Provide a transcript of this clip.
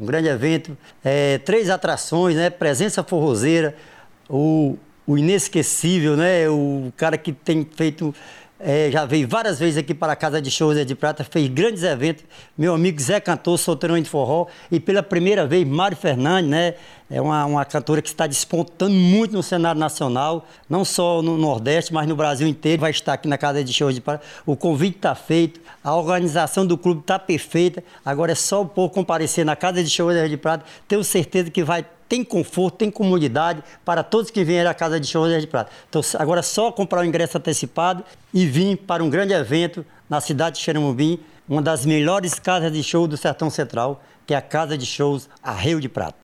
um grande evento, é, três atrações, né? Presença forrozeira, o, o inesquecível, né? O cara que tem feito é, já veio várias vezes aqui para a Casa de Shows de Prata, fez grandes eventos. Meu amigo Zé Cantor, solteirão de forró. E pela primeira vez, Mário Fernandes, né? É uma, uma cantora que está despontando muito no cenário nacional, não só no Nordeste, mas no Brasil inteiro. Vai estar aqui na Casa de Shows de Prata. O convite está feito, a organização do clube está perfeita. Agora é só o povo comparecer na Casa de Shows de Prata. Tenho certeza que vai tem conforto, tem comodidade para todos que vierem à Casa de Shows de Prata. Então, agora é só comprar o ingresso antecipado e vir para um grande evento na cidade de Xeramubim, uma das melhores casas de show do Sertão Central, que é a Casa de Shows Arreio de Prata.